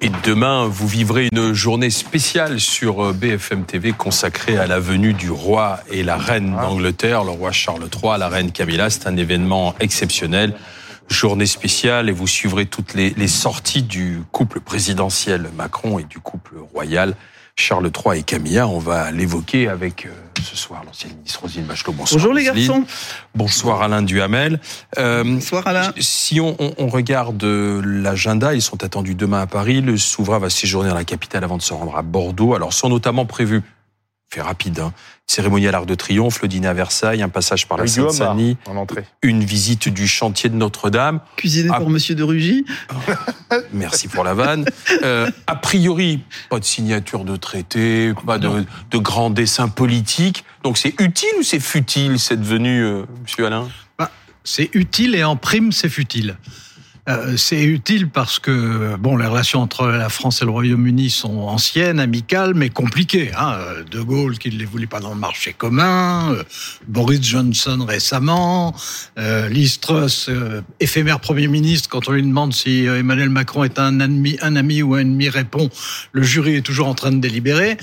Et demain, vous vivrez une journée spéciale sur euh, BFM TV consacrée à la venue du roi et la reine d'Angleterre, le roi Charles III, la reine Camilla. C'est un événement exceptionnel. Journée spéciale et vous suivrez toutes les, les sorties du couple présidentiel Macron et du couple royal Charles III et Camilla. On va l'évoquer avec euh, ce soir l'ancienne ministre Roselyne Bachelot. Bonsoir. Bonjour les garçons. Bonsoir Alain Duhamel. Euh, Bonsoir Alain. si on, on- on regarde euh, l'agenda, ils sont attendus demain à Paris. Le souverain va séjourner dans la capitale avant de se rendre à Bordeaux. Alors sont notamment prévus, fait rapide, hein, cérémonie à l'Arc de Triomphe, le dîner à Versailles, un passage par la Seine-Saint-Denis, une visite du chantier de Notre-Dame. Cuisiné Ah. pour Monsieur de Rugy. Merci pour la vanne. Euh, a priori, pas de signature de traité, pas de, de grands dessins politiques. Donc c'est utile ou c'est futile cette venue, euh, Monsieur Alain? C'est utile et en prime, c'est futile. Euh, c'est utile parce que bon, les relations entre la France et le Royaume-Uni sont anciennes, amicales, mais compliquées. Hein. De Gaulle qui ne les voulait pas dans le marché commun, euh, Boris Johnson récemment, euh, Liz Truss, euh, éphémère Premier ministre, quand on lui demande si Emmanuel Macron est un ami, un ami ou un ennemi, répond le jury est toujours en train de délibérer.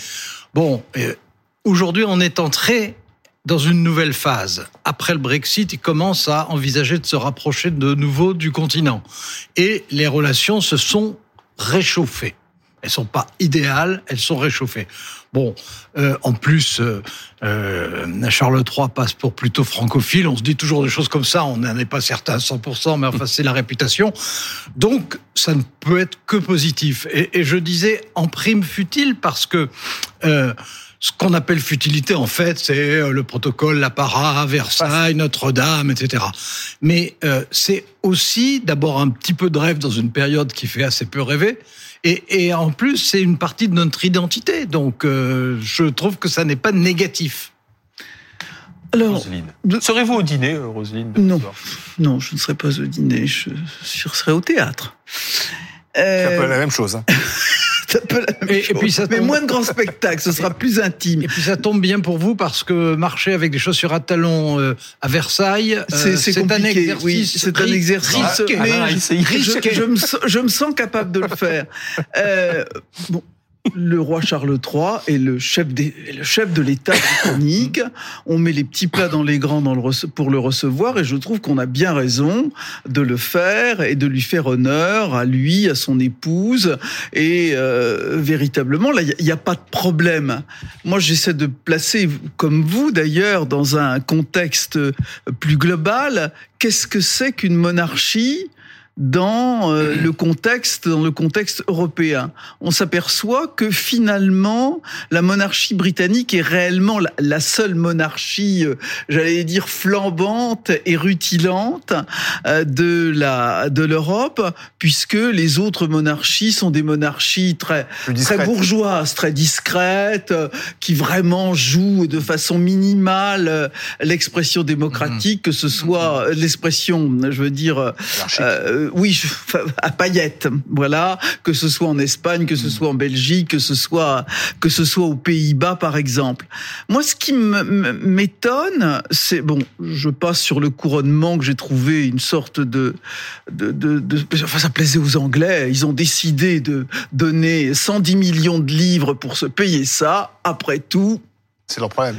Bon, aujourd'hui, on est entré dans une nouvelle phase. Après le Brexit, il commence à envisager de se rapprocher de nouveau du continent. Et les relations se sont réchauffées. Elles sont pas idéales, elles sont réchauffées. Bon, euh, en plus, euh, euh, Charles III passe pour plutôt francophile. On se dit toujours des choses comme ça. On n'en est pas certain à 100%, mais enfin, c'est la réputation. Donc, ça ne peut être que positif. Et, et je disais en prime futile parce que euh, ce qu'on appelle futilité, en fait, c'est euh, le protocole, l'apparat, Versailles, Notre-Dame, etc. Mais euh, c'est aussi d'abord un petit peu de rêve dans une période qui fait assez peu rêver. Et, et en plus, c'est une partie de notre identité. Donc, euh, je trouve que ça n'est pas négatif. Alors, de- Serez-vous au dîner, Roselyne de Non. non, je ne serai pas au dîner, je, je serai au théâtre. C'est un peu la même chose. hein. c'est un peu la même Et- puis ça Mais tombe- moins de grands spectacles, ce sera plus intime. Et puis ça tombe bien pour vous parce que marcher avec des chaussures à talons euh, à Versailles, euh, C'est c'est un compliqué, exercice oui, c'est un exercice, risqué. mais Alain, je, essayez. je- je me, sens- je me sens capable de le faire. Euh, bon, le roi Charles III est le chef, des, le chef de l'État britannique. On met les petits plats dans les grands pour le recevoir et je trouve qu'on a bien raison de le faire et de lui faire honneur à lui, à son épouse. Et euh, véritablement, là, il n'y a, pas de problème. Moi, j'essaie de placer, comme vous d'ailleurs, dans un contexte plus global. Qu'est-ce que c'est qu'une monarchie dans euh, le contexte dans le contexte européen. On s'aperçoit que finalement la monarchie britannique est réellement la, la seule monarchie euh, j'allais dire flambante et rutilante euh, de la de l'Europe puisque les autres monarchies sont des monarchies très très discrète. bourgeoise, très discrète, euh, qui vraiment joue de façon minimale euh, l'expression démocratique, que ce soit euh, l'expression, je veux dire, euh, oui, à paillettes, voilà, que ce soit en Espagne, que ce soit en Belgique, que ce soit que ce soit aux Pays-Bas, par exemple. Moi, ce qui m'étonne, c'est bon, je passe sur le couronnement que j'ai trouvé une sorte de, de- enfin, ça plaisait aux Anglais. Ils ont décidé de donner 110 millions de livres pour se payer ça. Après tout, C'est leur problème.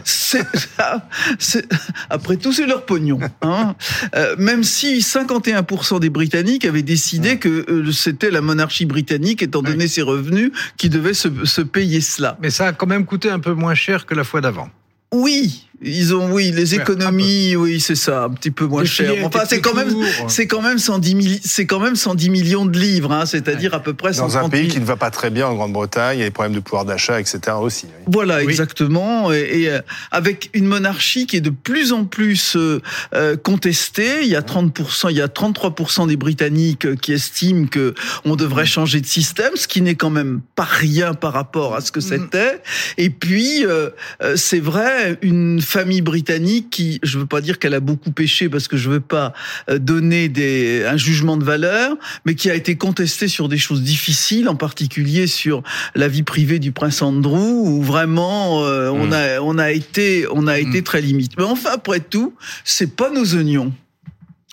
après tout c'est leur pognon. Hein. Euh, même si 51% des Britanniques avaient décidé que euh, c'était la monarchie britannique, étant donné ses revenus, qui devait se, se payer cela. Mais ça a quand même coûté un peu moins cher que la fois d'avant. Oui, ils ont, oui, les économies, oui, c'est ça, un petit peu moins Les cher. Enfin, c'est quand même, courts. c'est quand même 110 milli- c'est quand même 110 millions de livres, hein, c'est-à-dire à peu près Dans 130 un pays 000. qui ne va pas très bien en Grande-Bretagne, il y a des problèmes de pouvoir d'achat, etc. aussi. oui. Voilà, Oui. exactement. Et, et, euh, avec une monarchie qui est de plus en plus euh, euh, contestée, il y a 30%, il y a 33% des Britanniques euh, qui estiment que on devrait changer de système, ce qui n'est quand même pas rien par rapport à ce que c'était. Et puis, euh, euh, c'est vrai, une famille britannique qui, je veux pas dire qu'elle a beaucoup péché parce que je veux pas euh, donner des, un jugement de valeur, mais qui a été contestée sur des choses difficiles, en particulier sur la vie privée du prince Andrew, où vraiment euh, on Mm. a on a été on a été Mm. très limite. Mais enfin après tout, c'est pas nos oignons.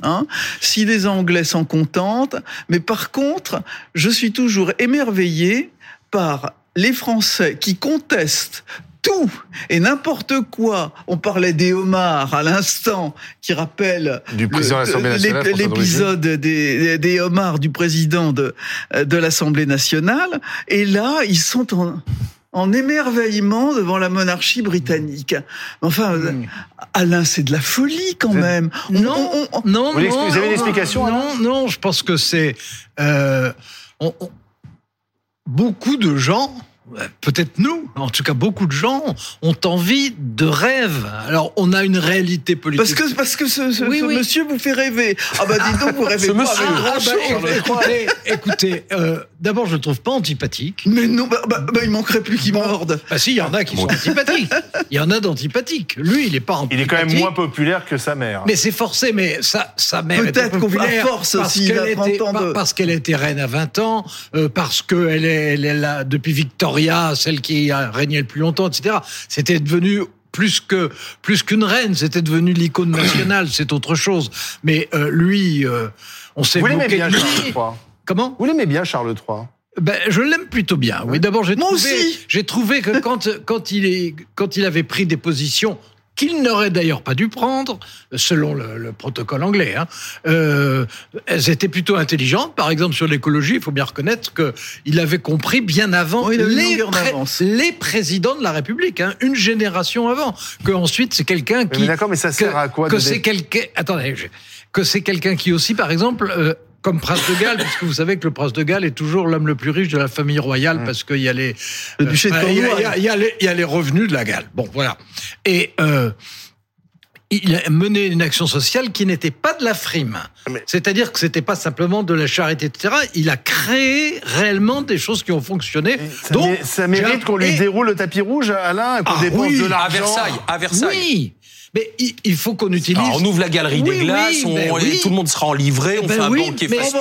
Hein, si les Anglais s'en contentent, mais par contre, je suis toujours émerveillé par les Français qui contestent tout et n'importe quoi. On parlait des homards à l'instant, qui rappelle Du président de l'Assemblée nationale, François l'épisode des, des homards du président de, de l'Assemblée nationale. Et là, ils sont en, en émerveillement devant la monarchie britannique. Enfin, Hmm. Alain, c'est de la folie quand même. On- Non, on- on- non, Vous voulez non, vous avez une explication, Non, non, je pense que c'est euh, on- on- beaucoup de gens. Euh, Peut-être nous, en tout cas beaucoup de gens ont envie de rêve. Alors on a une réalité politique. Parce que, parce que ce, ce- Oui, ce oui. monsieur vous fait rêver. Ah bah dis donc, vous rêvez Ce pas monsieur. avec Ah, grand bah, chose. écoutez, écoutez, euh, d'abord je le trouve pas antipathique. Mais non, bah, bah, bah, il manquerait plus qu'il morde. Ah si, il y en a qui sont antipathiques. Il y en a d'antipathiques. Lui, il est pas Il est antipathique. quand même moins populaire que sa mère. Mais c'est forcé, mais sa, sa mère était Peut-être qu'on populaire force parce aussi, il qu'elle a 30 était, de- parce qu'elle était reine à 20 ans, euh, parce qu'elle est, elle est là depuis Celle qui a régné le plus longtemps, etc. C'était devenu plus que plus qu'une reine, c'était devenu l'icône nationale, c'est autre chose. Mais euh, lui, euh, on s'est Vous l'aimez bien, lui. Charles III Comment? Vous l'aimez bien, Charles III ben, je l'aime plutôt bien. Oui, d'abord j'ai trouvé, j'ai trouvé que quand quand il est quand il avait pris des positions qu'il n'aurait d'ailleurs pas dû prendre, selon le, le protocole anglais. Hein, euh, elles étaient plutôt intelligentes. Par exemple, sur l'écologie, il faut bien reconnaître que il avait compris bien avant Oui, les, pré- les présidents de la République, hein, une génération avant. Que ensuite c'est quelqu'un Mais qui d'accord, mais ça que, sert à quoi que c'est quelqu'un attendez je- que c'est quelqu'un qui aussi par exemple euh, comme prince de Galles, puisque vous savez que le prince de Galles est toujours l'homme le plus riche de la famille royale, parce qu'il y a les Le duché de euh, il y a- il y les- il y a les revenus de la Galles. Bon, voilà. Et euh, il a mené une action sociale qui n'était pas de la frime. Mais- C'est-à-dire que c'était pas simplement de la charité, etc. Il a créé réellement des choses qui ont fonctionné. Ça, Donc, ça mérite qu'on lui et- déroule le tapis rouge, Alain, qu'on Ah dépense oui, de À l'argent. Versailles, à Versailles. Oui, mais il, faut qu'on utilise. Alors, on ouvre la galerie Oui, des glaces, oui, on- ben et oui. tout le monde sera en livrée, on Ben fait un oui, banquet mais- fastueux.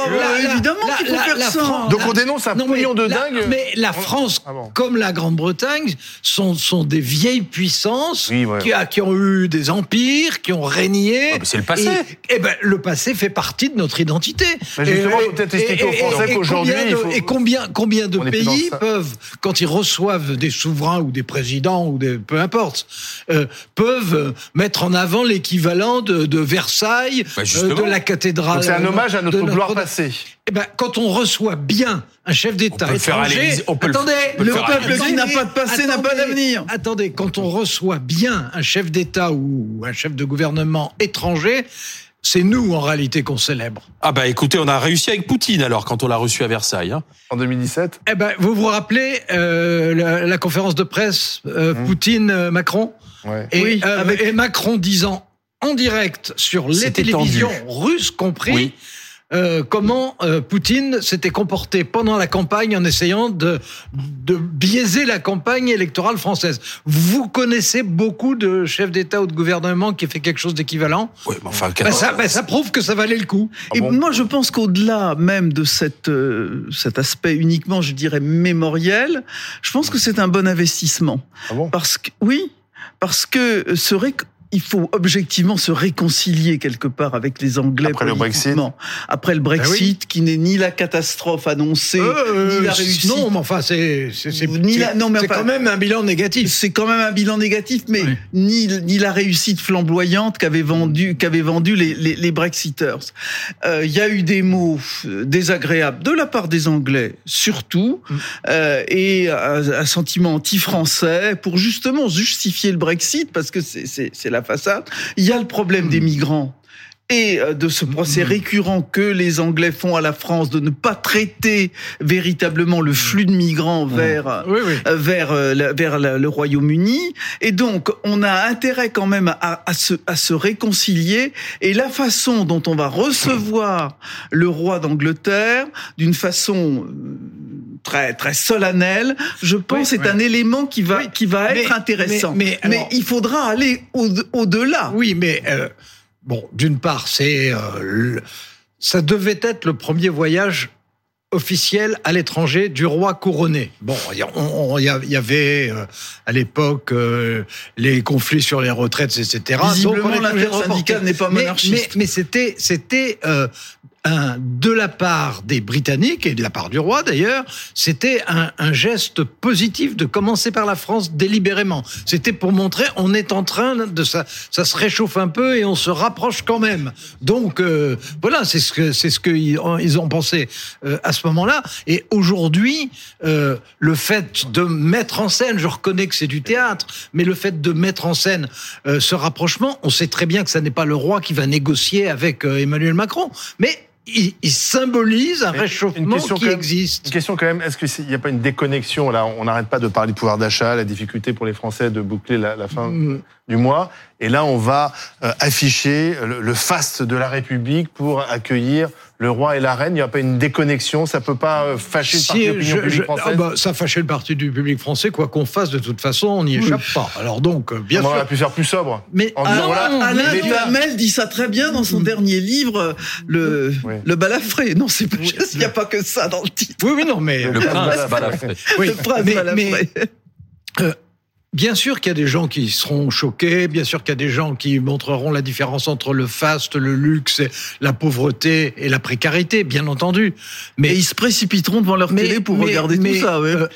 Évidemment qu'il faut faire la ça. France- Donc on dénonce un Non, mais pognon de la- dingue. Mais la France, Ah bon. comme la Grande-Bretagne, sont, sont des vieilles puissances Oui, ouais. qui, a- qui ont eu des empires, qui ont régné. Ah, c'est le passé. Et, et ben, le passé fait partie de notre identité. Mais justement, Et- faut peut-être et- expliquer aux et- Français et qu'aujourd'hui, combien de- il faut- Et combien, combien de On pays peuvent, quand ils reçoivent des souverains ou des présidents ou des peu importe, euh, peuvent euh, mettre en avant l'équivalent de, de Versailles, Bah, euh, de la cathédrale. Donc c'est un hommage à notre gloire passée. eh ben, quand on reçoit bien un chef d'État On peut le faire à étranger, on peut le- attendez, on peut Le faire peuple qui n'a pas de passé n'a pas d'avenir. Attendez, quand on reçoit bien un chef d'État ou un chef de gouvernement étranger, c'est nous en réalité qu'on célèbre. Ah bah écoutez, on a réussi avec Poutine alors quand on l'a reçu à Versailles. hein. En 2017 Eh ben, vous vous rappelez euh, la, la conférence de presse euh, Poutine-Macron Ouais. et, Oui, euh, avec- et Macron disant en direct sur les télévisions tendu. russes compris Oui. euh, comment euh, Poutine s'était comporté pendant la campagne en essayant de, de biaiser la campagne électorale française. Vous connaissez beaucoup de chefs d'État ou de gouvernement qui fait quelque chose d'équivalent Oui, mais enfin, ben ça, ça prouve que ça valait le coup. Ah Et bon moi, je pense qu'au-delà même de cette, euh, cet aspect uniquement, je dirais, mémoriel, je pense que c'est un bon investissement. Ah bon Parce que, oui, parce que ce réc- il faut objectivement se réconcilier quelque part avec les Anglais Après le Brexit. Après le Brexit, qui n'est ni la catastrophe annoncée, Euh, ni la réussite. non, mais enfin, c'est c'est la- enfin- quand même un bilan négatif. C'est quand même un bilan négatif, mais Oui. ni, ni la réussite flamboyante qu'avaient vendu, qu'avaient vendu les, les, les Brexiters. Euh, Il y a eu des mots euh, désagréables de la part des Anglais, surtout, Mm. euh, et un, un sentiment anti-français pour justement justifier le Brexit, parce que c'est- c'est c'est la façade. Il y a le problème des migrants. Et euh, de ce procès récurrent que les Anglais font à la France de ne pas traiter véritablement le flux de migrants vers euh, Oui, oui. euh, vers vers le Royaume-Uni. Et donc on a intérêt quand même à, à se à se réconcilier. Et la façon dont on va recevoir le roi d'Angleterre d'une façon très très solennelle, je pense Oui, c'est un élément qui va Oui, qui va mais- être intéressant. mais- mais alors- il faudra aller au au-delà. Oui, mais euh, bon, d'une part, c'est euh, ça devait être le premier voyage officielle à l'étranger du roi couronné. Bon, il y, avait euh, à l'époque euh, les conflits sur les retraites, etc. Visiblement, est reporter. n'est pas Mais- monarchiste. Mais, mais c'était, c'était euh, de la part des Britanniques et de la part du roi d'ailleurs, c'était un, un geste positif de commencer par la France délibérément. C'était pour montrer on est en train de ça, ça se réchauffe un peu et on se rapproche quand même. Donc euh, voilà, c'est ce que c'est ce qu'ils ils ont pensé euh, à ce moment-là. Et aujourd'hui, euh, le fait de mettre en scène, je reconnais que c'est du théâtre, mais le fait de mettre en scène euh, ce rapprochement, on sait très bien que ça n'est pas le roi qui va négocier avec euh, Emmanuel Macron, mais il, il symbolise un réchauffement qui même- existe. Une question quand même, est-ce qu'il n'y a pas une déconnexion Là, on n'arrête pas de parler du pouvoir d'achat, la difficulté pour les Français de boucler la, la fin? Mm. Du mois. Et là, on va euh, afficher le, le faste de la République pour accueillir le roi et la reine. Il n'y a pas une déconnexion Ça peut pas euh, fâcher Si, je- publique je- française ah bah, ça fâchait le parti du public français, quoi qu'on fasse, de toute façon, on n'y échappe pas. Alors donc, euh, bien On sûr. aurait pu faire plus sobre. Mais En Ah, voilà, Alain Duhamel dit ça très bien dans son dernier livre, le, Oui. le balafré. Non, c'est pas, il n'y a pas que ça dans le titre. oui, oui, non, mais Le prince Balafré. oui, le prince mais- balafré. mais- Bien sûr qu'il y a des gens qui seront choqués, bien sûr qu'il y a des gens qui montreront la différence entre le faste, le luxe, la pauvreté et la précarité, bien entendu. Et Mais ils se précipiteront devant leur Mais- télé pour mais- regarder mais, tout ça. ouais. euh,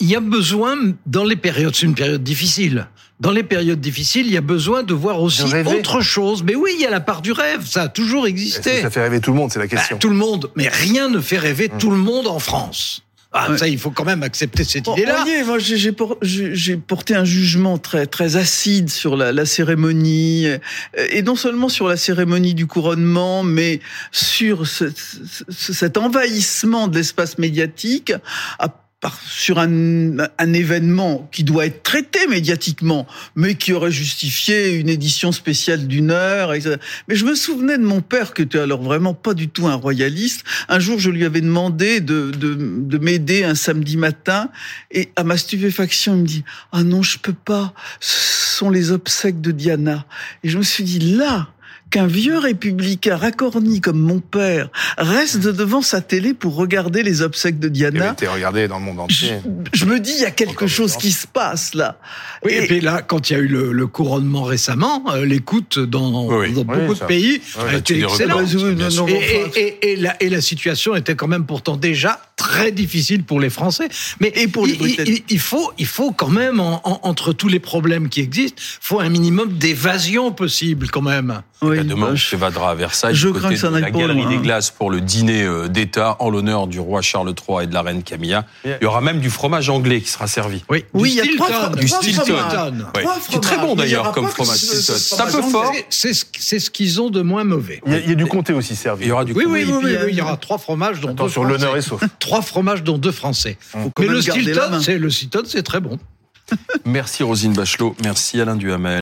il y a besoin, dans les périodes, c'est une période difficile. Dans les périodes difficiles, il y a besoin de voir aussi De autre chose. Mais oui, il y a la part du rêve, ça a toujours existé. ça fait rêver tout le monde C'est la Bah, question. tout le monde, mais rien ne fait rêver tout le monde en France. Ah, Ouais. ça, il faut quand même accepter cette Bon, idée-là. voyez, moi, j'ai- j'ai por- j'ai j'ai porté un jugement très très acide sur la, la cérémonie, euh, et non seulement sur la cérémonie du couronnement, mais sur ce- ce- cet envahissement de l'espace médiatique. à par- sur un, un événement qui doit être traité médiatiquement, mais qui aurait justifié une édition spéciale d'une heure. etc. Mais je me souvenais de mon père, qui était alors vraiment pas du tout un royaliste. Un jour, je lui avais demandé de, de, de m'aider un samedi matin, et à ma stupéfaction, il me dit « Ah non, je peux pas, ce sont les obsèques de Diana. » Et je me suis dit, là, qu'un vieux républicain racorni comme mon père reste devant sa télé pour regarder les obsèques de Il Diana, été regardé dans le monde je, entier. je me dis, il y a quelque Encore chose qui se passe là. Oui, et, Et- puis là, quand il y a eu le, le couronnement récemment, euh, l'écoute dans, Oui, oui. dans beaucoup de pays a tu été excellente. la, et la situation était quand même pourtant déjà très difficile pour les Français. Mais Et pour les il, Britanniques. il, il faut, il faut quand même, en- en- entre tous les problèmes qui existent, faut un minimum d'évasion possible quand même. oui, Et demain, je- s'évadera à Versailles, je du crains côté que ça de la pas Galerie loin, des hein. Glaces pour le dîner euh, d'État en l'honneur du roi Charles III et de la reine Camilla. Il y aura même du fromage anglais qui sera servi. Oui, Oui, du il y a trois du trois Stilton. fromages. Ouais. Trois Qui est très bon d'ailleurs comme fromage. ce- ce C'est un peu fort. C'est ce, c'est qu'ils ont de moins mauvais. Il y a, du comté aussi servi. Il y aura du Oui, oui, Oui, et oui, oui. il y aura trois fromages, dont Attention, deux l'honneur est Français. sauf. Trois fromages, dont deux Français. Mais le Stilton, c'est le Stilton, c'est très bon. Merci Rosine Bachelot, merci Alain Duhamel.